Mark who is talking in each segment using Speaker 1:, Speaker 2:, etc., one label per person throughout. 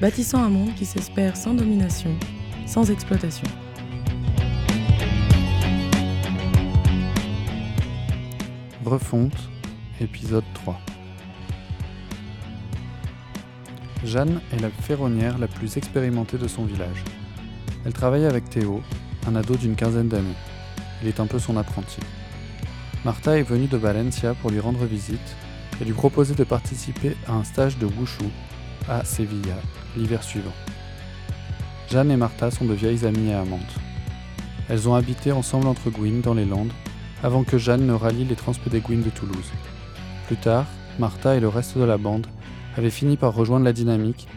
Speaker 1: bâtissant un monde qui s'espère sans domination, sans exploitation.
Speaker 2: Refonte, épisode 3. Jeanne est la ferronnière la plus expérimentée de son village. Elle travaille avec Théo, un ado d'une quinzaine d'années. Il est un peu son apprenti. Martha est venue de Valencia pour lui rendre visite et lui proposer de participer à un stage de wushu à Sevilla l'hiver suivant. Jeanne et Martha sont de vieilles amies et amantes. Elles ont habité ensemble entre Gouines dans les Landes avant que Jeanne ne rallie les Transpédéguines de Toulouse. Plus tard, Martha et le reste de la bande avaient fini par rejoindre la dynamique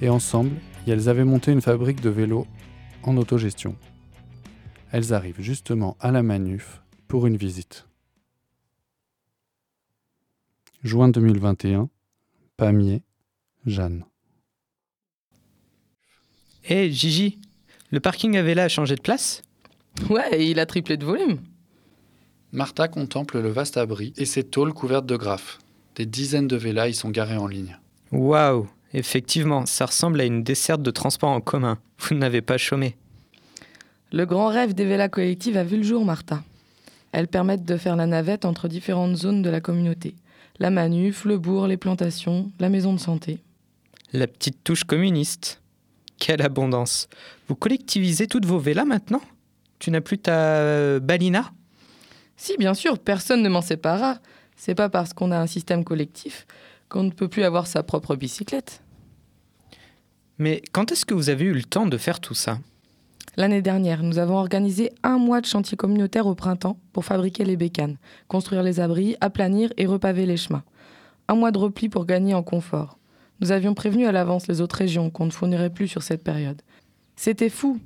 Speaker 2: et ensemble, elles avaient monté une fabrique de vélos en autogestion. Elles arrivent justement à la Manuf pour une visite. Juin 2021, Pamiers, Jeanne.
Speaker 3: Hé, Gigi, le parking à Vela a changé de place?
Speaker 4: Ouais, il a triplé de volume.
Speaker 2: Martha contemple le vaste abri et ses tôles couvertes de graphes. Des dizaines de vélas y sont garés en ligne.
Speaker 3: Waouh, effectivement, ça ressemble à une desserte de transport en commun. Vous n'avez pas chômé.
Speaker 4: Le grand rêve des vélas collectives a vu le jour, Martha. Elles permettent de faire la navette entre différentes zones de la communauté. La manuf, le bourg, les plantations, la maison de santé.
Speaker 3: La petite touche communiste. Quelle abondance. Vous collectivisez toutes vos vélas maintenant? Tu n'as plus ta euh, balina?
Speaker 4: Si, bien sûr, personne ne m'en séparera. C'est pas parce qu'on a un système collectif qu'on ne peut plus avoir sa propre bicyclette.
Speaker 3: Mais quand est-ce que vous avez eu le temps de faire tout ça?
Speaker 4: L'année dernière, nous avons organisé un mois de chantier communautaire au printemps pour fabriquer les bécanes, construire les abris, aplanir et repaver les chemins. Un mois de repli pour gagner en confort. Nous avions prévenu à l'avance les autres régions qu'on ne fournirait plus sur cette période. C'était fou.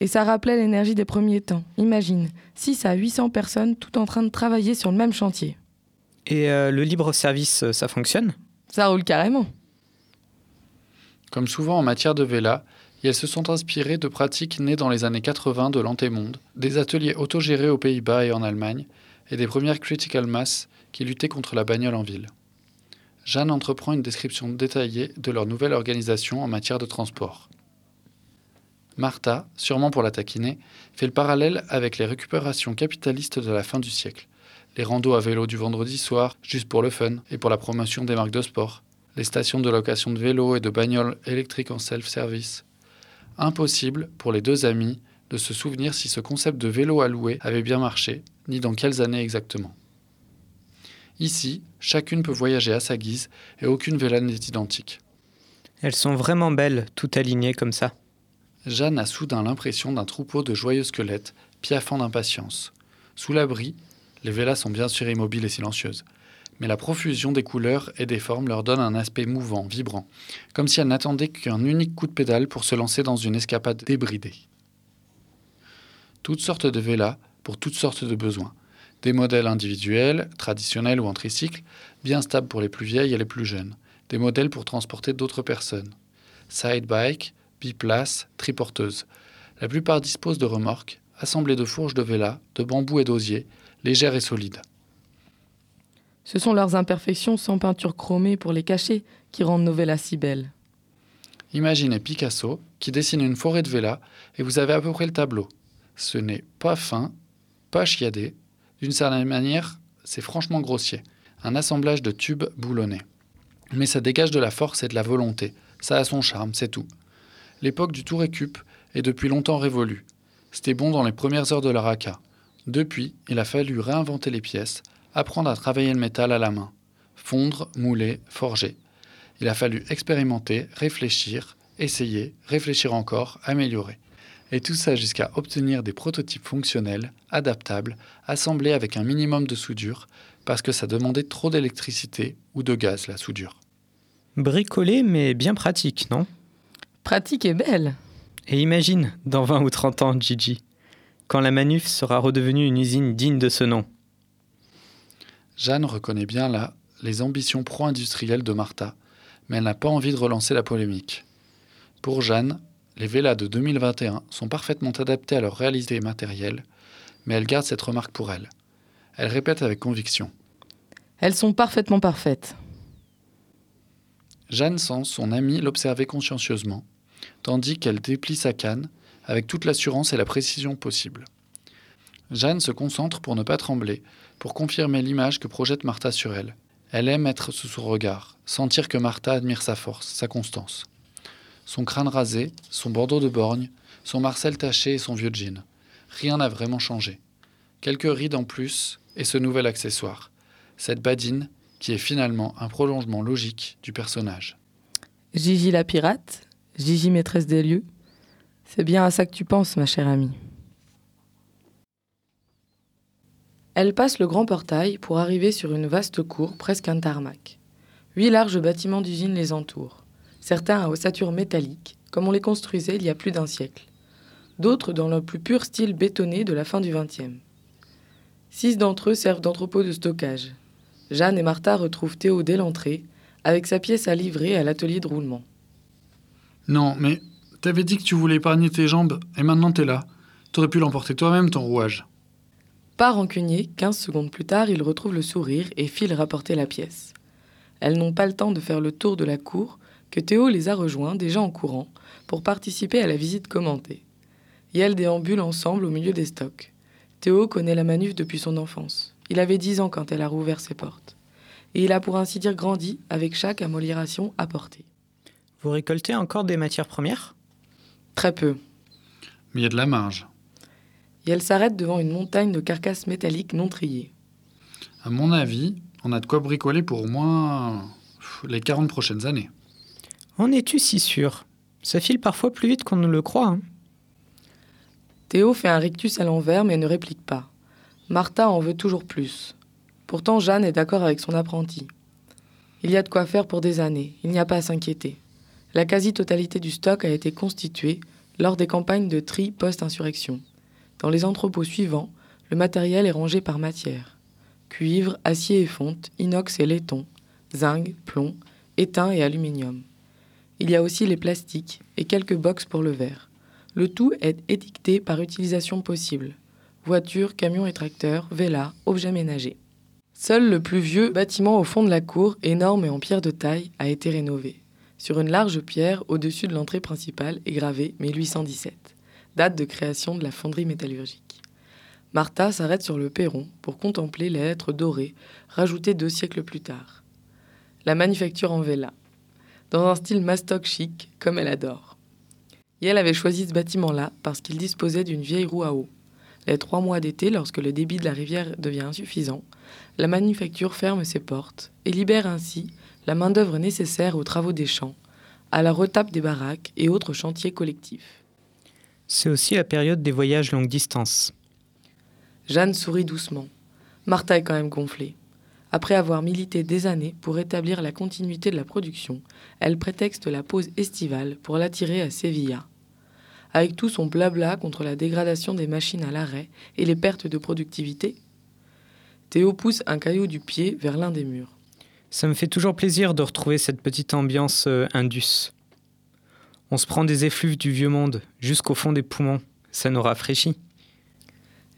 Speaker 4: Et ça rappelait l'énergie des premiers temps. Imagine, 6 à 800 personnes tout en train de travailler sur le même chantier.
Speaker 3: Et euh, le libre-service, euh, ça fonctionne?
Speaker 4: Ça roule carrément.
Speaker 2: Comme souvent en matière de véla, elles se sont inspirées de pratiques nées dans les années 80 de l'antémonde, des ateliers autogérés aux Pays-Bas et en Allemagne, et des premières critical mass qui luttaient contre la bagnole en ville. Jeanne entreprend une description détaillée de leur nouvelle organisation en matière de transport. Martha, sûrement pour la taquiner, fait le parallèle avec les récupérations capitalistes de la fin du siècle. Les randos à vélo du vendredi soir, juste pour le fun et pour la promotion des marques de sport. Les stations de location de vélos et de bagnoles électriques en self-service. Impossible pour les deux amis de se souvenir si ce concept de vélo à louer avait bien marché, ni dans quelles années exactement. Ici, chacune peut voyager à sa guise et aucune vélane n'est identique.
Speaker 3: Elles sont vraiment belles, toutes alignées comme ça.
Speaker 2: Jeanne a soudain l'impression d'un troupeau de joyeux squelettes, piaffant d'impatience. Sous l'abri, les vélas sont bien sûr immobiles et silencieuses, mais la profusion des couleurs et des formes leur donne un aspect mouvant, vibrant, comme si elles n'attendaient qu'un unique coup de pédale pour se lancer dans une escapade débridée. Toutes sortes de vélas pour toutes sortes de besoins. Des modèles individuels, traditionnels ou en tricycle, bien stables pour les plus vieilles et les plus jeunes. Des modèles pour transporter d'autres personnes. Side bike, biplace, triporteuse. La plupart disposent de remorques, assemblées de fourches de véla, de bambou et d'osier, légères et solides.
Speaker 4: Ce sont leurs imperfections sans peinture chromée pour les cacher qui rendent nos vélas si belles.
Speaker 2: Imaginez Picasso qui dessine une forêt de vélas et vous avez à peu près le tableau. Ce n'est pas fin, pas chiadé, d'une certaine manière, c'est franchement grossier. Un assemblage de tubes boulonnés. Mais ça dégage de la force et de la volonté. Ça a son charme, c'est tout. L'époque du tout récup est depuis longtemps révolue. C'était bon dans les premières heures de la Depuis, il a fallu réinventer les pièces, apprendre à travailler le métal à la main. Fondre, mouler, forger. Il a fallu expérimenter, réfléchir, essayer, réfléchir encore, améliorer. Et tout ça jusqu'à obtenir des prototypes fonctionnels, adaptables, assemblés avec un minimum de soudure, parce que ça demandait trop d'électricité ou de gaz, la soudure.
Speaker 3: Bricolé, mais bien pratique, non?
Speaker 4: Pratique et belle.
Speaker 3: Et imagine, dans 20 ou 30 ans, Gigi, quand la Manuf sera redevenue une usine digne de ce nom.
Speaker 2: Jeanne reconnaît bien là les ambitions pro-industrielles de Martha, mais elle n'a pas envie de relancer la polémique. Pour Jeanne, les Vélas de 2021 sont parfaitement adaptés à leur réalité matérielle, mais elle garde cette remarque pour elle. Elle répète avec conviction.
Speaker 4: Elles sont parfaitement parfaites.
Speaker 2: Jeanne sent son amie l'observer consciencieusement, tandis qu'elle déplie sa canne avec toute l'assurance et la précision possible. Jeanne se concentre pour ne pas trembler, pour confirmer l'image que projette Martha sur elle. Elle aime être sous son regard, sentir que Martha admire sa force, sa constance. Son crâne rasé, son bandeau de borgne, son marcel taché et son vieux jean. Rien n'a vraiment changé. Quelques rides en plus et ce nouvel accessoire. Cette badine qui est finalement un prolongement logique du personnage.
Speaker 4: Gigi la pirate, Gigi maîtresse des lieux. C'est bien à ça que tu penses, ma chère amie. Elle passe le grand portail pour arriver sur une vaste cour, presque un tarmac. Huit larges bâtiments d'usine les entourent, certains à ossature métallique, comme on les construisait il y a plus d'un siècle, d'autres dans le plus pur style bétonné de la fin du XXe. Six d'entre eux servent d'entrepôt de stockage. Jeanne et Martha retrouvent Théo dès l'entrée, avec sa pièce à livrer à l'atelier de roulement.
Speaker 2: Non, mais t'avais dit que tu voulais épargner tes jambes, et maintenant t'es là. T'aurais pu l'emporter toi-même, ton rouage.
Speaker 4: Pas rancunier, 15 secondes plus tard, il retrouve le sourire et file rapporter la pièce. Elles n'ont pas le temps de faire le tour de la cour que Théo les a rejoints, déjà en courant, pour participer à la visite commentée. Et elles déambulent ensemble au milieu des stocks. Théo connaît la manuf depuis son enfance. Il avait 10 ans quand elle a rouvert ses portes. Et il a pour ainsi dire grandi avec chaque amélioration apportée.
Speaker 3: Vous récoltez encore des matières premières?
Speaker 4: Très peu.
Speaker 2: Mais il y a de la marge.
Speaker 4: Et elle s'arrête devant une montagne de carcasses métalliques non triées.
Speaker 2: À mon avis, on a de quoi bricoler pour au moins les 40 prochaines années.
Speaker 3: En es-tu si sûr? Ça file parfois plus vite qu'on ne le croit. Hein.
Speaker 4: Théo fait un rictus à l'envers mais ne réplique pas. Martha en veut toujours plus. Pourtant, Jeanne est d'accord avec son apprenti. Il y a de quoi faire pour des années, il n'y a pas à s'inquiéter. La quasi-totalité du stock a été constituée lors des campagnes de tri post-insurrection. Dans les entrepôts suivants, le matériel est rangé par matière. Cuivre, acier et fonte, inox et laiton, zinc, plomb, étain et aluminium. Il y a aussi les plastiques et quelques box pour le verre. Le tout est étiqueté par utilisation possible. Voitures, camions et tracteurs, vélas, objets ménagers. Seul le plus vieux bâtiment au fond de la cour, énorme et en pierre de taille, a été rénové. Sur une large pierre au-dessus de l'entrée principale est gravé 1817, date de création de la fonderie métallurgique. Martha s'arrête sur le perron pour contempler les lettres dorées rajoutées deux siècles plus tard. La manufacture en Vela, dans un style mastoc chic comme elle adore. Et elle avait choisi ce bâtiment-là parce qu'il disposait d'une vieille roue à eau. Les trois mois d'été, lorsque le débit de la rivière devient insuffisant, la manufacture ferme ses portes et libère ainsi la main-d'œuvre nécessaire aux travaux des champs, à la retape des baraques et autres chantiers collectifs.
Speaker 3: C'est aussi la période des voyages longue distance.
Speaker 4: Jeanne sourit doucement. Martha est quand même gonflée. Après avoir milité des années pour établir la continuité de la production, elle prétexte la pause estivale pour l'attirer à Sevilla. Avec tout son blabla contre la dégradation des machines à l'arrêt et les pertes de productivité, Théo pousse un caillou du pied vers l'un des murs.
Speaker 3: Ça me fait toujours plaisir de retrouver cette petite ambiance euh, indus. On se prend des effluves du vieux monde jusqu'au fond des poumons. Ça nous rafraîchit.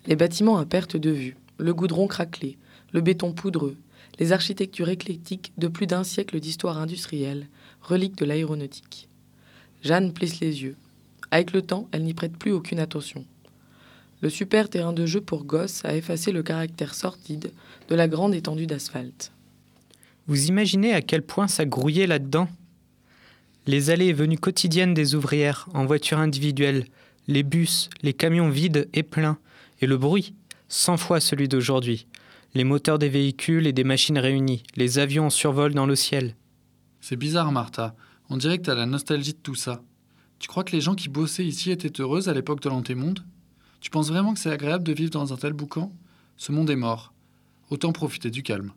Speaker 4: Les bâtiments à perte de vue, le goudron craquelé, le béton poudreux, les architectures éclectiques de plus d'un siècle d'histoire industrielle, reliques de l'aéronautique. Jeanne plisse les yeux. Avec le temps, elle n'y prête plus aucune attention. Le super terrain de jeu pour gosses a effacé le caractère sortide de la grande étendue d'asphalte.
Speaker 3: Vous imaginez à quel point ça grouillait là-dedans? Les allées et venues quotidiennes des ouvrières en voiture individuelle, les bus, les camions vides et pleins, et le bruit, cent fois celui d'aujourd'hui. Les moteurs des véhicules et des machines réunies, les avions en survol dans le ciel.
Speaker 2: C'est bizarre, Martha. On dirait que t'as la nostalgie de tout ça. Tu crois que les gens qui bossaient ici étaient heureuses à l'époque de l'antémonde? Tu penses vraiment que c'est agréable de vivre dans un tel boucan? Ce monde est mort. Autant profiter du calme.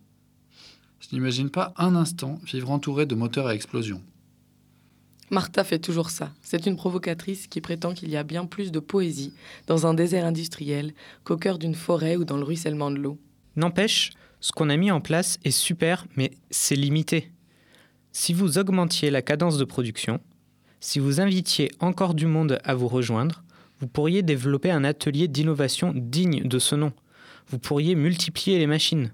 Speaker 2: Je n'imagine pas un instant vivre entouré de moteurs à explosion.
Speaker 4: Martha fait toujours ça. C'est une provocatrice qui prétend qu'il y a bien plus de poésie dans un désert industriel qu'au cœur d'une forêt ou dans le ruissellement de l'eau.
Speaker 3: N'empêche, ce qu'on a mis en place est super, mais c'est limité. Si vous augmentiez la cadence de production, si vous invitiez encore du monde à vous rejoindre, vous pourriez développer un atelier d'innovation digne de ce nom. Vous pourriez multiplier les machines.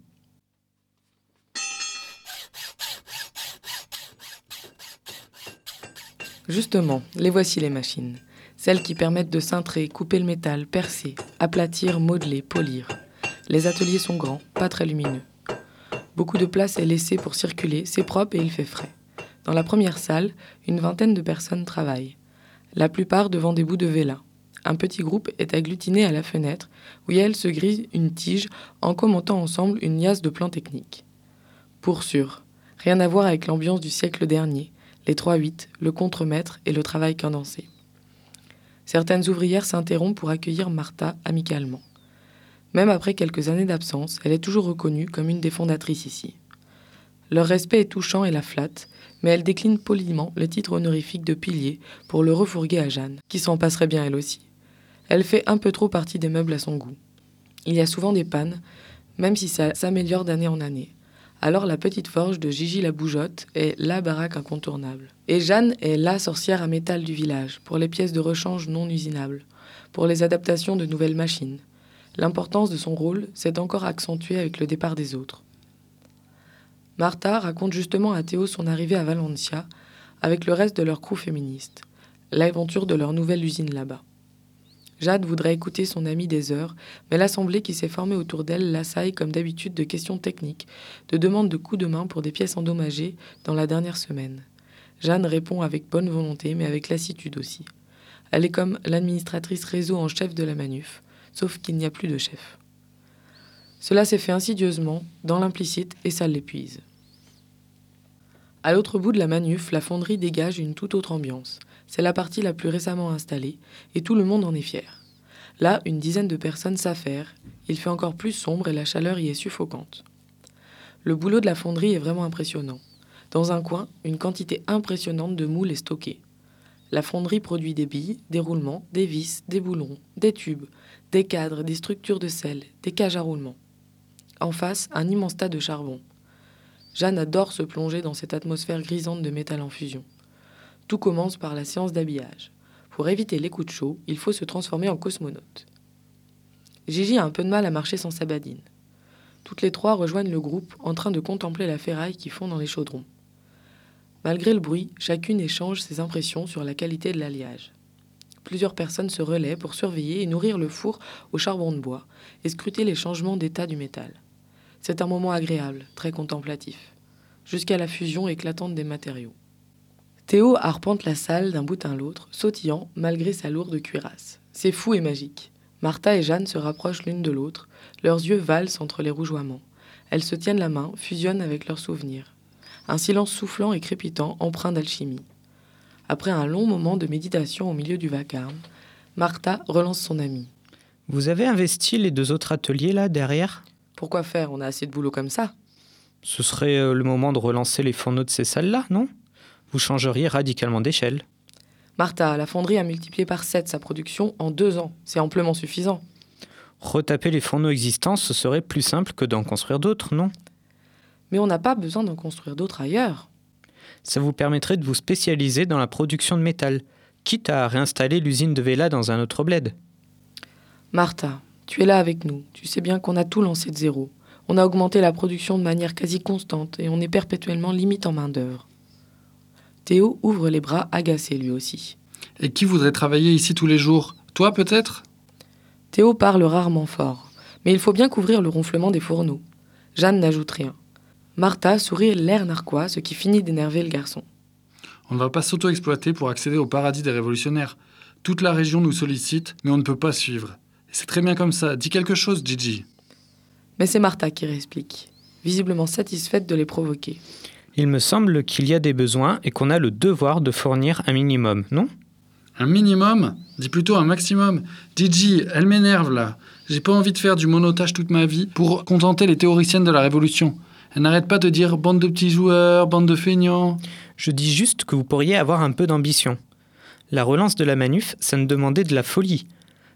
Speaker 4: Justement, les voici les machines. Celles qui permettent de cintrer, couper le métal, percer, aplatir, modeler, polir. Les ateliers sont grands, pas très lumineux. Beaucoup de place est laissée pour circuler, c'est propre et il fait frais. Dans la première salle, une vingtaine de personnes travaillent, la plupart devant des bouts de vélin. Un petit groupe est agglutiné à la fenêtre, où elles se grisent une tige en commentant ensemble une liasse de plans techniques. Pour sûr, rien à voir avec l'ambiance du siècle dernier, les 3-8, le contremaître et le travail condensé. Certaines ouvrières s'interrompent pour accueillir Martha amicalement. Même après quelques années d'absence, elle est toujours reconnue comme une des fondatrices ici. Leur respect est touchant et la flatte, mais elle décline poliment le titre honorifique de pilier pour le refourguer à Jeanne, qui s'en passerait bien elle aussi. Elle fait un peu trop partie des meubles à son goût. Il y a souvent des pannes, même si ça s'améliore d'année en année. Alors la petite forge de Gigi la Bougeotte est la baraque incontournable. Et Jeanne est la sorcière à métal du village, pour les pièces de rechange non usinables, pour les adaptations de nouvelles machines. L'importance de son rôle s'est encore accentuée avec le départ des autres. Martha raconte justement à Théo son arrivée à Valencia avec le reste de leur crew féministe, l'aventure de leur nouvelle usine là-bas. Jade voudrait écouter son amie des heures, mais l'assemblée qui s'est formée autour d'elle l'assaille comme d'habitude de questions techniques, de demandes de coups de main pour des pièces endommagées dans la dernière semaine. Jeanne répond avec bonne volonté, mais avec lassitude aussi. Elle est comme l'administratrice réseau en chef de la manuf, sauf qu'il n'y a plus de chef. Cela s'est fait insidieusement, dans l'implicite, et ça l'épuise. À l'autre bout de la manuf, la fonderie dégage une toute autre ambiance. C'est la partie la plus récemment installée, et tout le monde en est fier. Là, une dizaine de personnes s'affairent, il fait encore plus sombre et la chaleur y est suffocante. Le boulot de la fonderie est vraiment impressionnant. Dans un coin, une quantité impressionnante de moules est stockée. La fonderie produit des billes, des roulements, des vis, des boulons, des tubes, des cadres, des structures de sel, des cages à roulement. En face, un immense tas de charbon. Jeanne adore se plonger dans cette atmosphère grisante de métal en fusion. Tout commence par la séance d'habillage. Pour éviter les coups de chaud, il faut se transformer en cosmonaute. Gigi a un peu de mal à marcher sans sa badine. Toutes les trois rejoignent le groupe en train de contempler la ferraille qui fond dans les chaudrons. Malgré le bruit, chacune échange ses impressions sur la qualité de l'alliage. Plusieurs personnes se relaient pour surveiller et nourrir le four au charbon de bois et scruter les changements d'état du métal. C'est un moment agréable, très contemplatif, jusqu'à la fusion éclatante des matériaux. Théo arpente la salle d'un bout à l'autre, sautillant malgré sa lourde cuirasse. C'est fou et magique. Martha et Jeanne se rapprochent l'une de l'autre, leurs yeux valsent entre les rougeoiements. Elles se tiennent la main, fusionnent avec leurs souvenirs. Un silence soufflant et crépitant, empreint d'alchimie. Après un long moment de méditation au milieu du vacarme, Martha relance son amie.
Speaker 3: Vous avez investi les deux autres ateliers là derrière?
Speaker 4: Pourquoi faire? On a assez de boulot comme ça.
Speaker 3: Ce serait euh, le moment de relancer les fourneaux de ces salles-là, non? Vous changeriez radicalement d'échelle.
Speaker 4: Martha, la fonderie a multiplié par 7 sa production en deux ans. C'est amplement suffisant.
Speaker 3: Retaper les fourneaux existants, ce serait plus simple que d'en construire d'autres, non?
Speaker 4: Mais on n'a pas besoin d'en construire d'autres ailleurs.
Speaker 3: Ça vous permettrait de vous spécialiser dans la production de métal, quitte à réinstaller l'usine de Vela dans un autre bled.
Speaker 4: Martha, tu es là avec nous. Tu sais bien qu'on a tout lancé de zéro. On a augmenté la production de manière quasi constante et on est perpétuellement limite en main-d'œuvre. Théo ouvre les bras, agacé lui aussi.
Speaker 2: Et qui voudrait travailler ici tous les jours? Toi peut-être?
Speaker 4: Théo parle rarement fort, mais il faut bien couvrir le ronflement des fourneaux. Jeanne n'ajoute rien. Martha sourit l'air narquois, ce qui finit d'énerver le garçon.
Speaker 2: On ne va pas s'auto-exploiter pour accéder au paradis des révolutionnaires. Toute la région nous sollicite, mais on ne peut pas suivre. C'est très bien comme ça. Dis quelque chose, Gigi.
Speaker 4: Mais c'est Martha qui réexplique, visiblement satisfaite de les provoquer.
Speaker 3: Il me semble qu'il y a des besoins et qu'on a le devoir de fournir un minimum, non?
Speaker 2: Un minimum? Dis plutôt un maximum. Gigi, elle m'énerve là. J'ai pas envie de faire du monotage toute ma vie pour contenter les théoriciennes de la Révolution. Elle n'arrête pas de dire bande de petits joueurs, bande de feignants.
Speaker 3: Je dis juste que vous pourriez avoir un peu d'ambition. La relance de la manuf, ça ne demandait de la folie.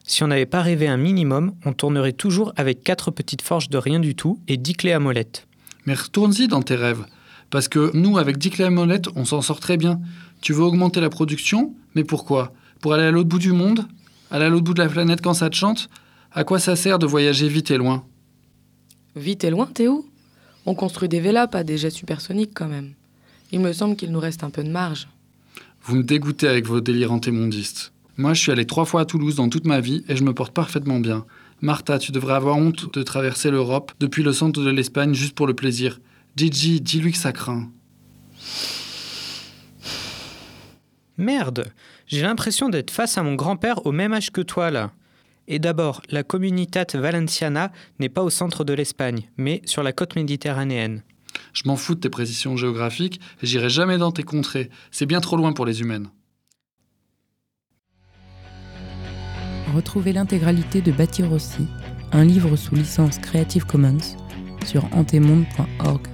Speaker 3: Si on n'avait pas rêvé un minimum, on tournerait toujours avec quatre petites forges de rien du tout et dix clés à molette.
Speaker 2: Mais retourne-y dans tes rêves. Parce que nous, avec 10 clés à molette, on s'en sort très bien. Tu veux augmenter la production? Mais pourquoi? Pour aller à l'autre bout du monde? Aller à l'autre bout de la planète quand ça te chante? À quoi ça sert de voyager vite et loin?
Speaker 4: Vite et loin, t'es où? On construit des vélas, pas des jets supersoniques quand même. Il me semble qu'il nous reste un peu de marge.
Speaker 2: Vous me dégoûtez avec vos délires antémondistes. Moi, je suis allé trois fois à Toulouse dans toute ma vie et je me porte parfaitement bien. Martha, tu devrais avoir honte de traverser l'Europe depuis le centre de l'Espagne juste pour le plaisir. Gigi, dis-lui que ça craint.
Speaker 3: Merde, j'ai l'impression d'être face à mon grand-père au même âge que toi là. Et d'abord, la Comunitat Valenciana n'est pas au centre de l'Espagne, mais sur la côte méditerranéenne.
Speaker 2: Je m'en fous de tes précisions géographiques et j'irai jamais dans tes contrées. C'est bien trop loin pour les humaines.
Speaker 5: Retrouvez l'intégralité de Bâtir aussi, un livre sous licence Creative Commons, sur antemonde.org.